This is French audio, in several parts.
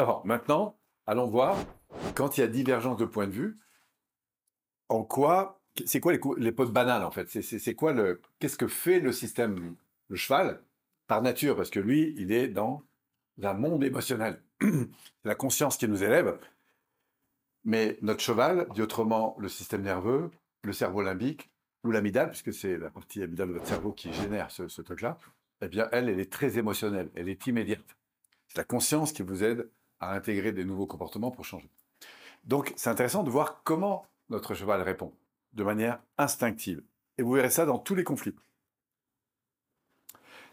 Alors, maintenant, allons voir, quand il y a divergence de point de vue, en quoi, c'est quoi les, les potes banales en fait? C'est- quoi le, qu'est-ce que fait le système, le cheval, par nature? Parce que lui, il est dans un monde émotionnel. La conscience qui nous élève. Mais notre cheval, dit autrement le système nerveux, le cerveau limbique, ou l'amygdale, puisque c'est la partie amygdale de votre cerveau qui génère ce, ce truc-là, eh bien, elle, elle est très émotionnelle, elle est immédiate. C'est la conscience qui vous aide à intégrer des nouveaux comportements pour changer. Donc, c'est intéressant de voir comment notre cheval répond, de manière instinctive. Et vous verrez ça dans tous les conflits.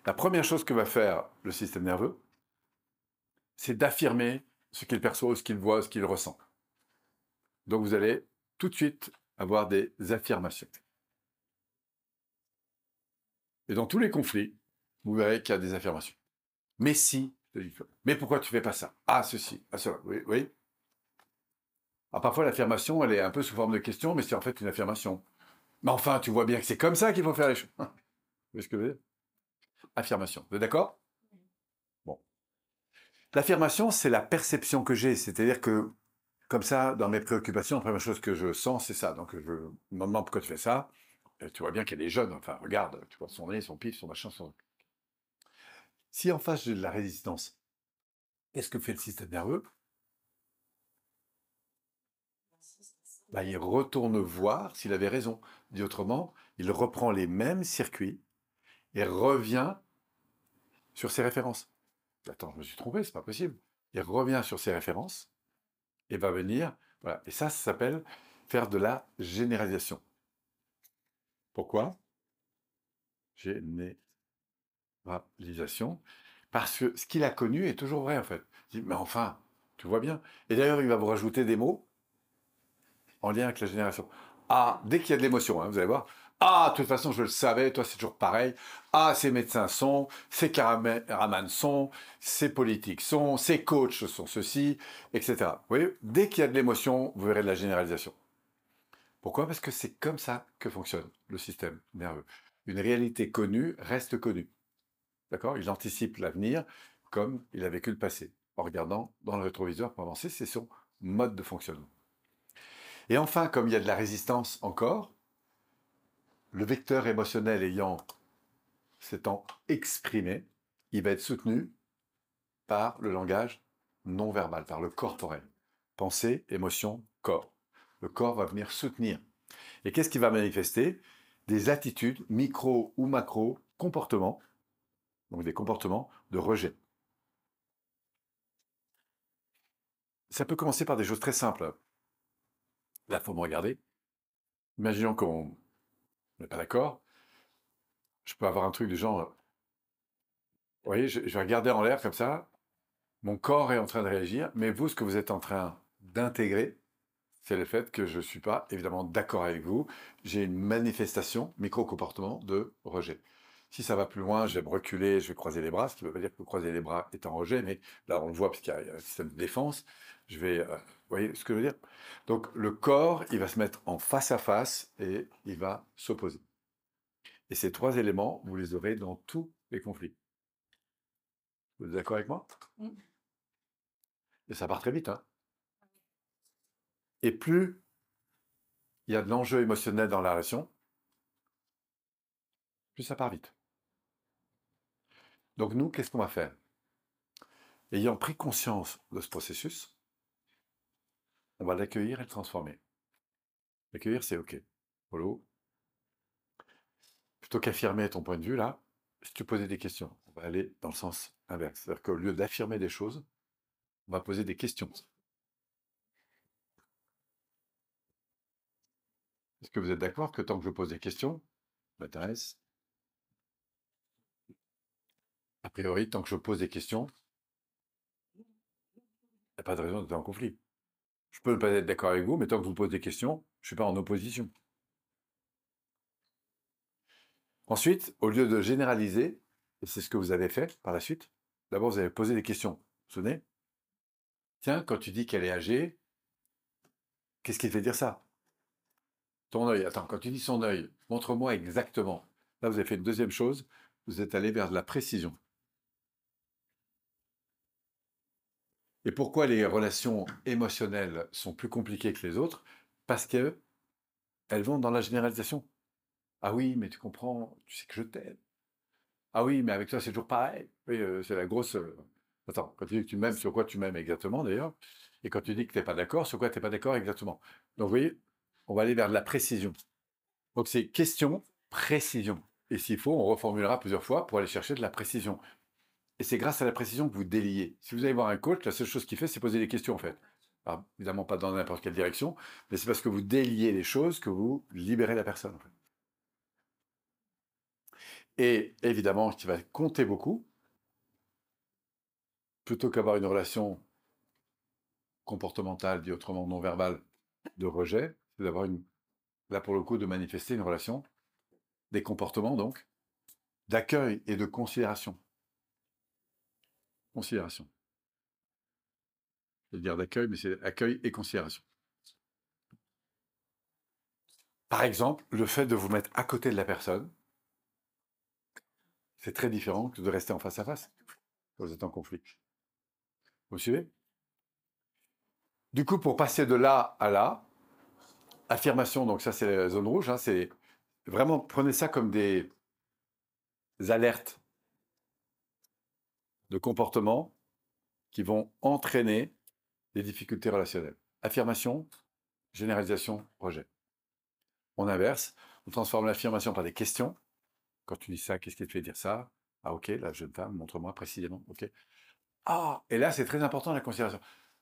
La première chose que va faire le système nerveux, c'est d'affirmer ce qu'il perçoit, ce qu'il voit, ce qu'il ressent. Donc, vous allez tout de suite avoir des affirmations. Et dans tous les conflits, vous verrez qu'il y a des affirmations. Mais si, mais pourquoi tu fais pas ça? Ah, ceci, ah, cela, oui. Alors parfois, l'affirmation, elle est un peu sous forme de question, mais c'est en fait une affirmation. Mais enfin, tu vois bien que c'est comme ça qu'il faut faire les choses. Vous voyez ce que je veux dire? Affirmation. Vous êtes d'accord? Bon. L'affirmation, c'est la perception que j'ai. C'est-à-dire que, comme ça, dans mes préoccupations, la première chose que je sens, c'est ça. Donc, je me demande pourquoi tu fais ça. Et tu vois bien qu'elle est jeune. Enfin, regarde, tu vois son nez, son pif, son machin, son... Si en face j'ai de la résistance, qu'est-ce que fait le système nerveux? Bah, Il retourne voir s'il avait raison. Dit autrement, il reprend les mêmes circuits et revient sur ses références. Attends, je me suis trompé, c'est pas possible. Il revient sur ses références et va venir. Et ça, ça s'appelle faire de la généralisation. Pourquoi? Généralisation. Parce que ce qu'il a connu est toujours vrai, en fait. Il dit, mais enfin, tu vois bien. Et d'ailleurs, il va vous rajouter des mots en lien avec la génération. Ah, dès qu'il y a de l'émotion, hein, vous allez voir. Ah, de toute façon, je le savais, toi, c'est toujours pareil. Ah, ces médecins sont, ces caméramans sont, ces politiques sont, ces coachs sont ceci, etc. Vous voyez, dès qu'il y a de l'émotion, vous verrez de la généralisation. Pourquoi? Parce que c'est comme ça que fonctionne le système nerveux. Une réalité connue reste connue. D'accord? Il anticipe l'avenir comme il a vécu le passé, en regardant dans le rétroviseur pour avancer. C'est son mode de fonctionnement. Et enfin, comme il y a de la résistance encore, le vecteur émotionnel ayant s'étant exprimé, il va être soutenu par le langage non verbal, par le corporel. Pensée, émotion, corps. Le corps va venir soutenir. Et qu'est-ce qui va manifester? Des attitudes, micro ou macro, comportements, donc des comportements de rejet. Ça peut commencer par des choses très simples. Là, il faut me regarder. Imaginons qu'on n'est pas d'accord. Je peux avoir un truc du genre, vous voyez, je, je vais regarder en l'air comme ça. Mon corps est en train de réagir, mais vous, ce que vous êtes en train d'intégrer, c'est le fait que je ne suis pas évidemment d'accord avec vous. J'ai une manifestation, micro-comportement de rejet. Si ça va plus loin, je vais me reculer, je vais croiser les bras, ce qui ne veut pas dire que croiser les bras est en rejet, mais là on le voit parce qu'il y a un système de défense. Je vais, euh, vous voyez ce que je veux dire? Donc le corps, il va se mettre en face à face et il va s'opposer. Et ces trois éléments, vous les aurez dans tous les conflits. Vous êtes d'accord avec moi? Et ça part très vite. Hein et plus il y a de l'enjeu émotionnel dans la relation, plus ça part vite. Donc nous, qu'est-ce qu'on va faire? Ayant pris conscience de ce processus, on va l'accueillir et le transformer. L'accueillir, c'est OK. Polo. Plutôt qu'affirmer ton point de vue, là, si tu posais des questions, on va aller dans le sens inverse. C'est-à-dire qu'au lieu d'affirmer des choses, on va poser des questions. Est-ce que vous êtes d'accord que tant que je pose des questions, m'intéresse A priori, tant que je pose des questions, il n'y a pas de raison d'être en conflit. Je peux ne pas être d'accord avec vous, mais tant que vous pose des questions, je ne suis pas en opposition. Ensuite, au lieu de généraliser, et c'est ce que vous avez fait par la suite, d'abord vous avez posé des questions. Vous vous souvenez? Tiens, quand tu dis qu'elle est âgée, qu'est-ce qui te fait dire ça? Ton œil, attends, quand tu dis son œil, montre-moi exactement. Là, vous avez fait une deuxième chose, vous êtes allé vers de la précision. Et pourquoi les relations émotionnelles sont plus compliquées que les autres? Parce que elles vont dans la généralisation. Ah oui, mais tu comprends, tu sais que je t'aime. Ah oui, mais avec toi, c'est toujours pareil. Oui, euh, c'est la grosse. euh, Attends, quand tu dis que tu m'aimes, sur quoi tu m'aimes exactement d'ailleurs? Et quand tu dis que tu n'es pas d'accord, sur quoi tu n'es pas d'accord exactement? Donc vous voyez, on va aller vers de la précision. Donc c'est question, précision. Et s'il faut, on reformulera plusieurs fois pour aller chercher de la précision. Et c'est grâce à la précision que vous déliez. Si vous allez voir un coach, la seule chose qu'il fait, c'est poser des questions en fait. Alors, évidemment, pas dans n'importe quelle direction, mais c'est parce que vous déliez les choses que vous libérez la personne. en fait. Et évidemment, ce qui va compter beaucoup, plutôt qu'avoir une relation comportementale, dit autrement non verbale, de rejet, c'est d'avoir une, là pour le coup, de manifester une relation, des comportements donc, d'accueil et de considération. Considération. Je vais dire d'accueil, mais c'est accueil et considération. Par exemple, le fait de vous mettre à côté de la personne, c'est très différent que de rester en face à face quand vous êtes en conflit. Vous suivez? Du coup, pour passer de là à là, affirmation, donc ça c'est la zone rouge, hein, c'est vraiment, prenez ça comme des alertes de comportement qui vont entraîner des difficultés relationnelles. Affirmation, généralisation, rejet. On inverse, on transforme l'affirmation par des questions. Quand tu dis ça, qu'est-ce qui te fait dire ça? Ah ok, la jeune femme, montre-moi précisément. Ok. Ah, et là c'est très important la considération.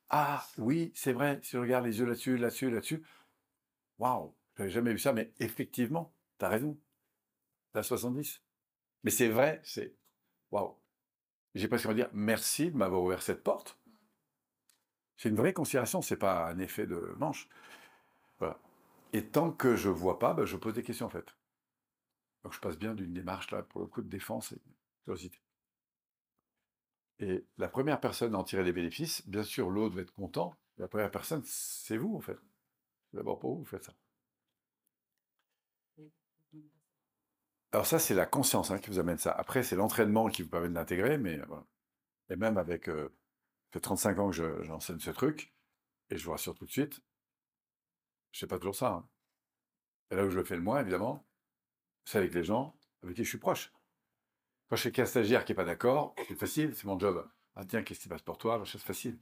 Ah oui, c'est vrai, si je regarde les yeux là-dessus, là-dessus, là-dessus, waouh, j'avais jamais vu ça, mais effectivement, tu as raison. T'as 70. Mais c'est vrai, c'est waouh. J'ai presque envie de dire merci de m'avoir ouvert cette porte. C'est une vraie considération, c'est pas un effet de manche. Voilà. Et tant que je vois pas, ben, je pose des questions en fait. Donc je passe bien d'une démarche là pour le coup de défense et de curiosité. Et la première personne à en tirer des bénéfices, bien sûr, l'autre va être content. La première personne, c'est vous en fait. C'est D'abord pour vous, vous faites ça. Alors ça, c'est la conscience hein, qui vous amène ça. Après, c'est l'entraînement qui vous permet de l'intégrer, mais euh, voilà. Et même avec, euh, ça fait 35 ans que je- j'enseigne ce truc, et je vous rassure tout de suite, je sais pas toujours ça. hein. Et là où je le fais le moins, évidemment, c'est avec les gens avec qui je suis proche. Quand je sais qu'un stagiaire qui n'est pas d'accord, c'est facile, c'est mon job. Ah tiens, qu'est-ce qui se passe pour toi? C'est facile.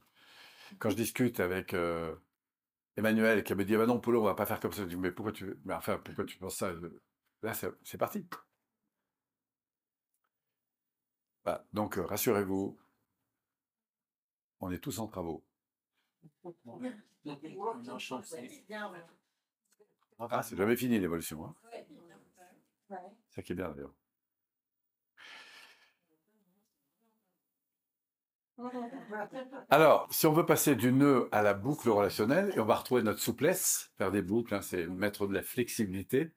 Quand je discute avec euh, Emmanuel qui me dit, ah bah non, Polo, on va pas faire comme ça. Je dis, mais pourquoi tu, mais enfin, pourquoi tu penses ça? Là, c'est parti. Voilà. Donc, euh, rassurez-vous, on est tous en travaux. Ah, c'est jamais fini l'évolution. Hein. C'est ça qui est bien d'ailleurs. Alors, si on veut passer du nœud à la boucle relationnelle, et on va retrouver notre souplesse, faire des boucles, hein, c'est mettre de la flexibilité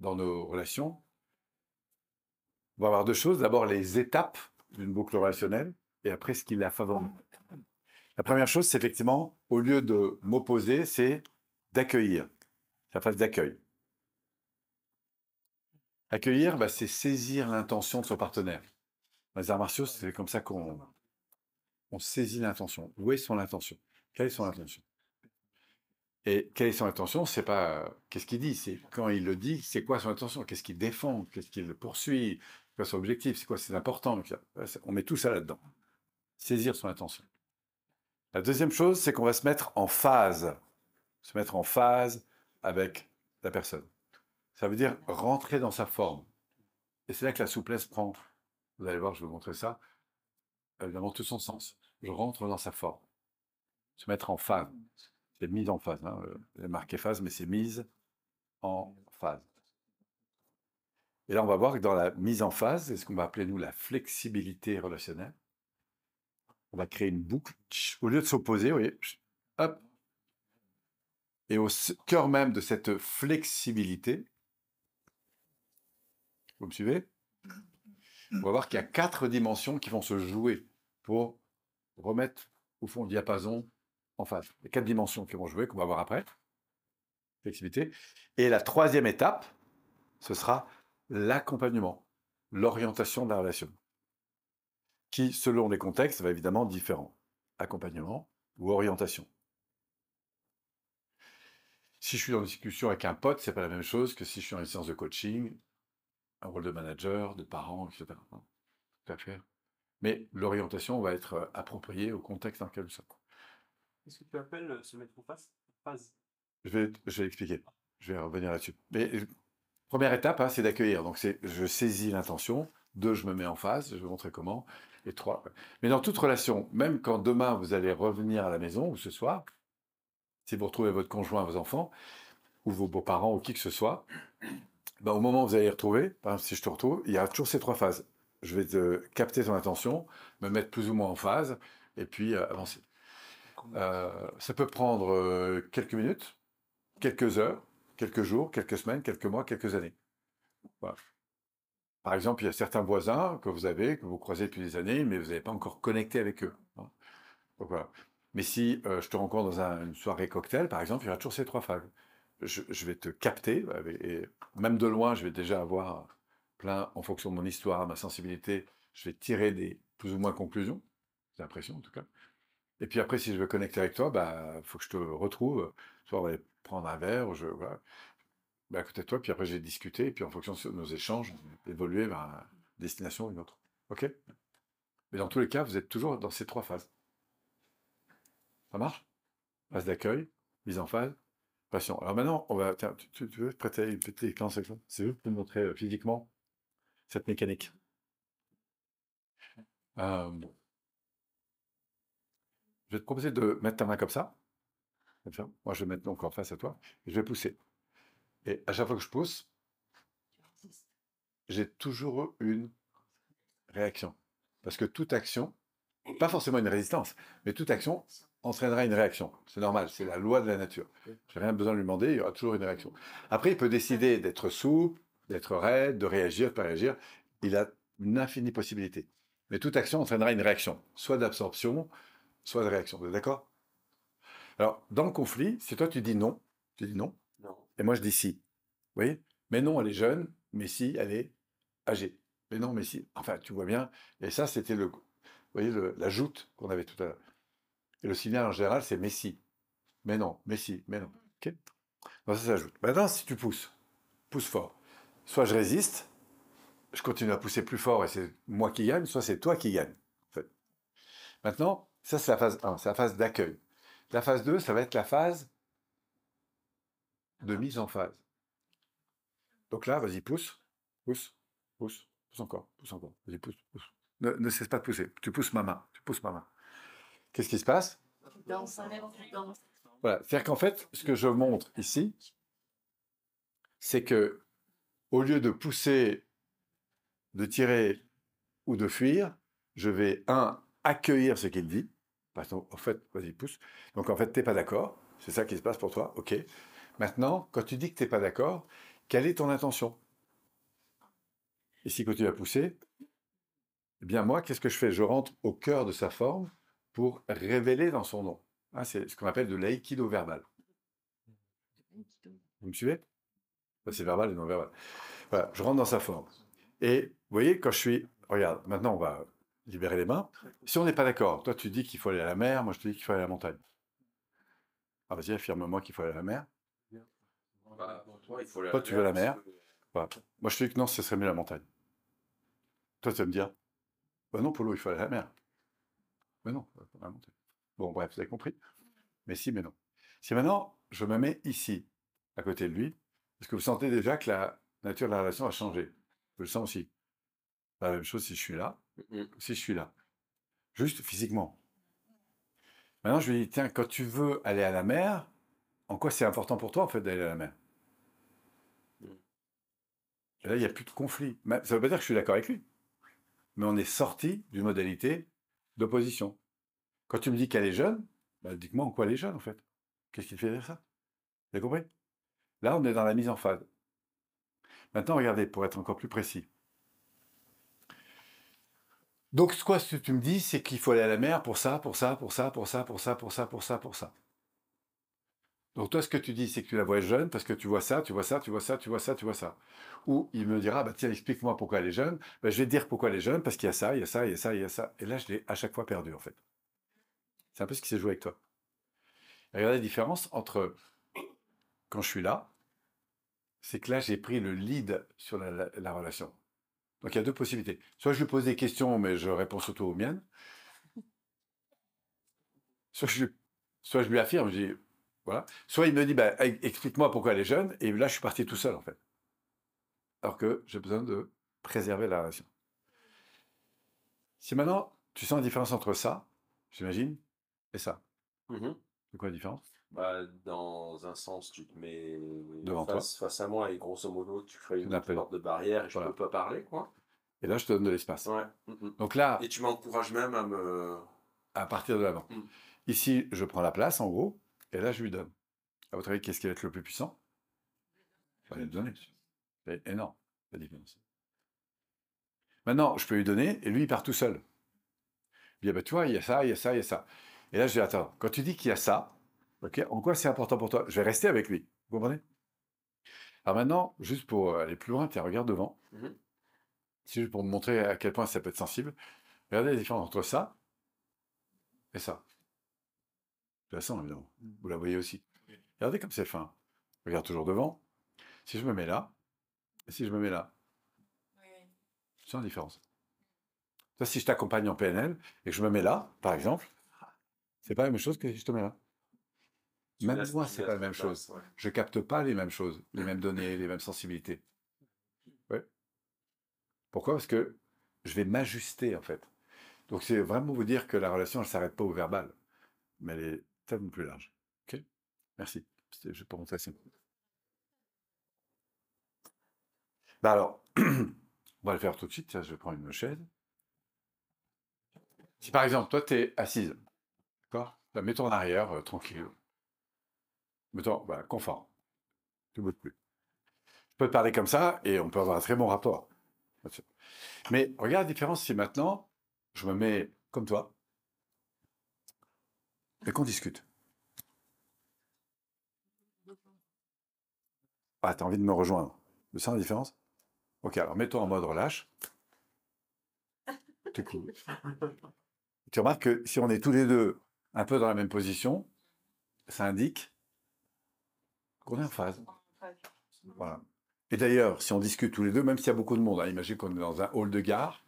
dans nos relations. On va avoir deux choses. D'abord, les étapes d'une boucle relationnelle, et après, ce qui la favorise. La première chose, c'est effectivement, au lieu de m'opposer, c'est d'accueillir. La phase d'accueil. Accueillir, bah, c'est saisir l'intention de son partenaire. Dans les arts martiaux, c'est comme ça qu'on on saisit l'intention. Où est son intention? Quelle est son intention? Et quelle est son intention? C'est pas euh, qu'est-ce qu'il dit, c'est quand il le dit, c'est quoi son intention? Qu'est-ce qu'il défend? Qu'est-ce qu'il poursuit? Son objectif C'est quoi C'est important. On met tout ça là-dedans. Saisir son intention. La deuxième chose, c'est qu'on va se mettre en phase. Se mettre en phase avec la personne. Ça veut dire rentrer dans sa forme. Et c'est là que la souplesse prend. Vous allez voir, je vais vous montrer ça. Évidemment, tout son sens. Je rentre dans sa forme. Se mettre en phase. C'est mise en phase. Hein. C'est marqué phase, mais c'est mise en phase. Et là, on va voir que dans la mise en phase, c'est ce qu'on va appeler, nous, la flexibilité relationnelle. On va créer une boucle. Au lieu de s'opposer, vous voyez, hop. Et au cœur même de cette flexibilité, vous me suivez? On va voir qu'il y a quatre dimensions qui vont se jouer pour remettre au fond le diapason en y a quatre dimensions qui vont jouer, qu'on va voir après. Flexibilité. Et la troisième étape, ce sera l'accompagnement, l'orientation de la relation, qui, selon les contextes, va évidemment différent. accompagnement ou orientation. Si je suis dans une discussion avec un pote, c'est pas la même chose que si je suis dans une séance de coaching, un rôle de manager, de parent, etc. Tout à fait. Mais l'orientation va être euh, appropriée au contexte dans lequel nous sommes. Qu'est-ce que tu appelles euh, se mettre en face? Phase. Je vais, je vais expliquer. Je vais revenir là-dessus. Mais euh, première étape, hein, c'est d'accueillir. Donc, je saisis l'intention. Deux, je me mets en face. Je vais montrer comment. Et trois. Mais dans toute relation, même quand demain vous allez revenir à la maison ou ce soir, si vous retrouvez votre conjoint, vos enfants, ou vos beaux-parents, ou qui que ce soit, ben, au moment où vous allez retrouver, par exemple, si je te retrouve, il y a toujours ces trois phases. Je vais te capter ton attention, me mettre plus ou moins en phase, et puis euh, avancer. Euh, ça peut prendre euh, quelques minutes, quelques heures, quelques jours, quelques semaines, quelques mois, quelques années. Par exemple, il y a certains voisins que vous avez, que vous croisez depuis des années, mais vous n'avez pas encore connecté avec eux. hein. Mais si euh, je te rencontre dans un- une soirée cocktail, par exemple, il y aura toujours ces trois phases. Je, vais te capter, et même de loin, je vais déjà avoir plein, en fonction de mon histoire, ma sensibilité, je vais tirer des plus ou moins conclusions, j'ai l'impression en tout cas. Et puis après, si je veux connecter avec toi, bah, faut que je te retrouve. Soit on va aller prendre un verre, ou je, voilà, bah, à côté de toi, puis après j'ai discuté, et puis en fonction de nos échanges, on évoluer vers une destination ou une autre. OK? Mais dans tous les cas, vous êtes toujours dans ces trois phases. Ça marche? Phase d'accueil, mise en phase, passion. Alors maintenant, on va. Tiens, tu, tu- tu veux prêter une petite séquence avec ça? C'est juste pour montrer euh, physiquement cette mécanique. Euh, je vais te proposer de mettre ta main comme ça. Moi, je vais mettre donc en face à toi. Et je vais pousser. Et à chaque fois que je pousse, j'ai toujours une réaction. Parce que toute action, pas forcément une résistance, mais toute action entraînera une réaction. C'est normal, c'est la loi de la nature. J'ai rien besoin de lui demander, il y aura toujours une réaction. Après, il peut décider d'être souple, d'être raide, de réagir, de ne pas réagir. Il a une infinie possibilité. Mais toute action entraînera une réaction, soit d'absorption, soit de réaction. Vous êtes d'accord? Alors, dans le conflit, si toi tu dis non, tu dis non, Non. et moi je dis si. Vous voyez? Mais non, elle est jeune, mais si, elle est âgée. Mais non, mais si. Enfin, tu vois bien. Et ça, c'était le, vous voyez, le- la joute qu'on avait tout à l'heure. Et le signal en général, c'est mais si. Mais non, mais si, mais non. OK? Donc ça s'ajoute. Maintenant, si tu pousses, pousse fort. Soit je résiste, je continue à pousser plus fort et c'est moi qui gagne, soit c'est toi qui gagne. en fait. Maintenant, ça c'est la phase 1, c'est la phase d'accueil. La phase 2, ça va être la phase de mise en phase. Donc là, vas-y, pousse, pousse, pousse, pousse encore, pousse encore, vas-y, pousse, pousse. Ne, ne cesse pas de pousser. Tu pousses ma main, tu pousses ma main. Qu'est-ce qui se passe? Danse, danse. Voilà. C'est-à-dire qu'en fait, ce que je montre ici, c'est que au lieu de pousser, de tirer ou de fuir, je vais, un, accueillir ce qu'il dit. Parce qu'en- en fait, vas-y, pousse. Donc en fait, tu n'es pas d'accord. C'est ça qui se passe pour toi. OK. Maintenant, quand tu dis que tu n'es pas d'accord, quelle est ton intention? Et si continue à pousser, eh bien moi, qu'est-ce que je fais? Je rentre au cœur de sa forme pour révéler dans son nom. Ah, c'est ce qu'on appelle de l'aïkido verbal. Vous me suivez? Ça, C'est verbal et non verbal. Je rentre dans sa forme. Et vous voyez, quand je suis... Regarde, maintenant on va libérer les mains. Si on n'est pas d'accord, toi tu dis qu'il faut aller à la mer, moi je te dis qu'il faut aller à la montagne. Ah vas-y, affirme-moi qu'il faut aller à la mer. Toi, tu veux la mer. Moi je te dis que non, ce serait mieux la montagne. Toi tu vas me dire, bah non Polo, il faut aller à la mer. Mais non, pas la montagne. Bon bref, vous avez compris Mais si, mais non. Si maintenant je me mets ici, à côté de lui, est-ce que vous sentez déjà que la nature de la relation a changé Je le sens aussi. La même chose si je suis là, Mhm. si je suis là. Juste physiquement. Maintenant, je lui dis, tiens, quand tu veux aller à la mer, en quoi c'est important pour toi, en fait, d'aller à la mer? Et là, il n'y a plus de conflit. Mais Ça ne veut pas dire que je suis d'accord avec lui. Mais on est sorti d'une modalité d'opposition. Quand tu me dis qu'elle est jeune, bah, dis-moi en quoi elle est jeune, en fait. Qu'est-ce qui te fait dire ça? Vous avez compris? Là, on est dans la mise en phase. Maintenant, regardez, pour être encore plus précis. Donc, quoi, ce que tu me dis, c'est qu'il faut aller à la mer pour ça, pour ça, pour ça, pour ça, pour ça, pour ça, pour ça, pour ça. Donc, toi, ce que tu dis, c'est que tu la vois jeune parce que tu vois ça, tu vois ça, tu vois ça, tu vois ça, tu vois ça. Ou il me dira, bah, tiens, explique-moi pourquoi elle est jeune. Bah, je vais te dire pourquoi elle est jeune, parce qu'il y a ça, il y a ça, il y a ça, il y a ça. Et là, je l'ai à chaque fois perdu, en fait. C'est un peu ce qui s'est joué avec toi. Et regardez la différence entre quand je suis là, c'est que là, j'ai pris le lead sur la relation. Donc, il y a deux possibilités. Soit je lui pose des questions, mais je réponds surtout aux miennes. Soit je, soit je lui affirme, je dis, voilà. Soit il me dit, bah, explique-moi pourquoi elle est jeune, et là, je suis parti tout seul, en fait. Alors que j'ai besoin de préserver la relation. Si maintenant, tu sens la différence entre ça, j'imagine, et ça, Mhm. c'est quoi la différence? Bah, dans un sens, tu te mets Devant face, face à moi et grosso modo, tu crées une sorte de barrière et je Voilà. peux pas parler, quoi. Et là, je te donne de l'espace. Ouais. Donc là, Et tu m'encourages même à me. à partir de l'avant. Mm. Ici, je prends la place, en gros, et là, je lui donne. À votre avis, qu'est-ce qui va être le plus puissant? Je vais lui donner. C'est énorme, la différence. Maintenant, je peux lui donner, et lui, il part tout seul. Il dit, ah ben, tu vois, il y a ça, il y a ça, il y a ça. Et là, je dis, attends, quand tu dis qu'il y a ça, ok, en quoi c'est important pour toi? Je vais rester avec lui. Vous comprenez? Alors maintenant, juste pour aller plus loin, tiens, regarde devant. C'est juste pour me montrer à quel point ça peut être sensible. Regardez la différence entre ça et ça. Je la sens, évidemment. Vous la voyez aussi. Regardez comme c'est fin. Regarde toujours devant. Si je me mets là, et si je me mets là, tu sens la différence. Ça, si je t'accompagne en PNL et que je me mets là, par exemple, c'est pas la même chose que si je te mets là. Même moi, c'est pas la même chose. ouais. Je capte pas les mêmes choses, les mêmes données, les mêmes sensibilités. Ouais. Pourquoi? Parce que je vais m'ajuster, en fait. Donc, c'est vraiment vous dire que la relation, elle ne s'arrête pas au verbal, mais elle est tellement plus large. OK? Merci. C'était juste pour montrer ça. Bah alors, on va le faire tout de suite. Je vais prendre une chaise. Si par exemple, toi, tu es assise, d'accord? Là, Mets-toi en arrière, euh, tranquille. Mets-toi, voilà, confort. Tu ne plus. Je peux te parler comme ça et on peut avoir un très bon rapport. Mais regarde la différence si maintenant, je me mets comme toi et qu'on discute. Ah, t'as envie de me rejoindre. Tu sens la différence? Ok, alors mets-toi en mode relâche. Cool. Tu remarques que si on est tous les deux un peu dans la même position, ça indique en phase. Voilà. Et d'ailleurs, si on discute tous les deux, même s'il y a beaucoup de monde, hein, imagine qu'on est dans un hall de gare,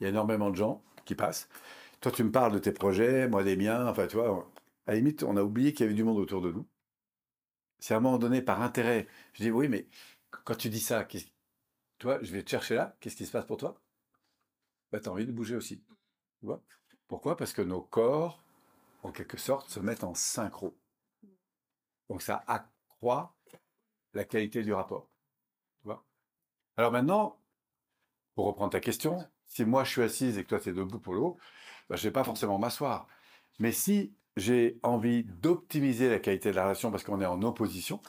il y a énormément de gens qui passent. Toi, tu me parles de tes projets, moi des miens, enfin, tu vois, à la limite, on a oublié qu'il y avait du monde autour de nous. C'est à un moment donné, par intérêt, je dis, oui, mais quand tu dis ça, toi, je vais te chercher là, qu'est-ce qui se passe pour toi? Bah, Tu as envie de bouger aussi. Tu vois? Pourquoi? Parce que nos corps, en quelque sorte, se mettent en synchro. Donc ça la qualité du rapport. Tu Alors maintenant, pour reprendre ta question, si moi je suis assise et que toi tu es debout pour l'eau, bah, je ne vais pas forcément m'asseoir. Mais si j'ai envie d'optimiser la qualité de la relation parce qu'on est en opposition,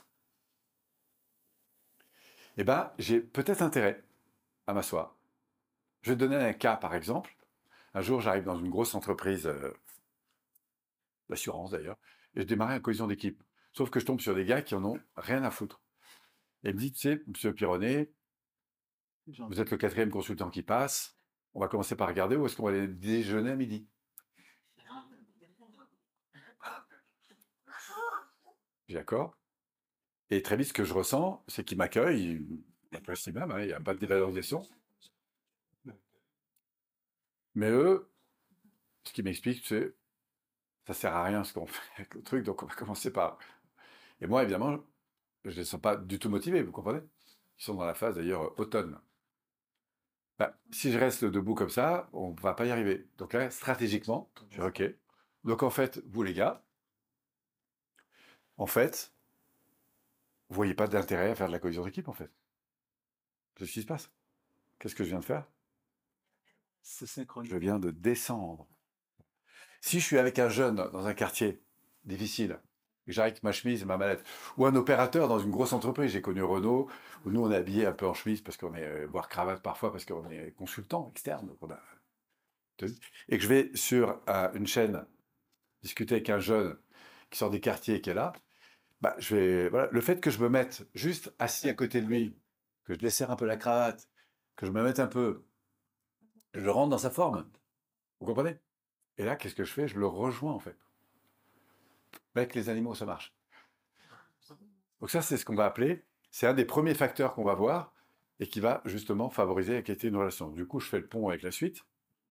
eh ben, j'ai peut-être intérêt à m'asseoir. Je vais te donner un cas, par exemple. Un jour, j'arrive dans une grosse entreprise euh, d'assurance d'ailleurs, et je démarrais en cohésion d'équipe. Sauf que je tombe sur des gars qui en ont rien à foutre. Et il me dit, tu sais, monsieur Pironnet, vous êtes le quatrième consultant qui passe. On va commencer par regarder où est-ce qu'on va aller déjeuner à midi. J'ai D'accord. Et très vite, ce que je ressens, c'est qu'il m'accueille, il m'apprécie même, hein, il n'y a pas de dévalorisation. Mais eux, ce qu'ils m'expliquent, c'est ça sert à rien ce qu'on fait avec le truc, donc on va commencer par. Et moi, évidemment, je ne les sens pas du tout motivés, vous comprenez? Ils sont dans la phase d'ailleurs automne. Bah, si je reste debout comme ça, on va pas y arriver. Donc là, stratégiquement, je dis OK. Donc en fait, vous les gars, en fait, vous voyez pas d'intérêt à faire de la cohésion d'équipe, en fait. C'est ce qui se passe? Qu'est-ce que je viens de faire? C'est. Je viens de descendre. Si je suis avec un jeune dans un quartier difficile, j'arrive avec ma chemise et ma mallette, ou un opérateur dans une grosse entreprise, j'ai connu Renault, où nous on est habillé un peu en chemise parce qu'on est, euh, voire cravate parfois parce qu'on est consultant externe, et que je vais sur euh, une chaîne discuter avec un jeune qui sort des quartiers qui est là, bah, je vais, voilà, le fait que je me mette juste assis à côté de lui, que je desserre un peu la cravate, que je me mette un peu, je rentre dans sa forme. Vous comprenez? Et là, qu'est-ce que je fais? Je le rejoins en fait. Avec les animaux, ça marche. Donc ça, c'est ce qu'on va appeler, c'est un des premiers facteurs qu'on va voir et qui va justement favoriser la qualité d'une relation. Du coup, je fais le pont avec la suite.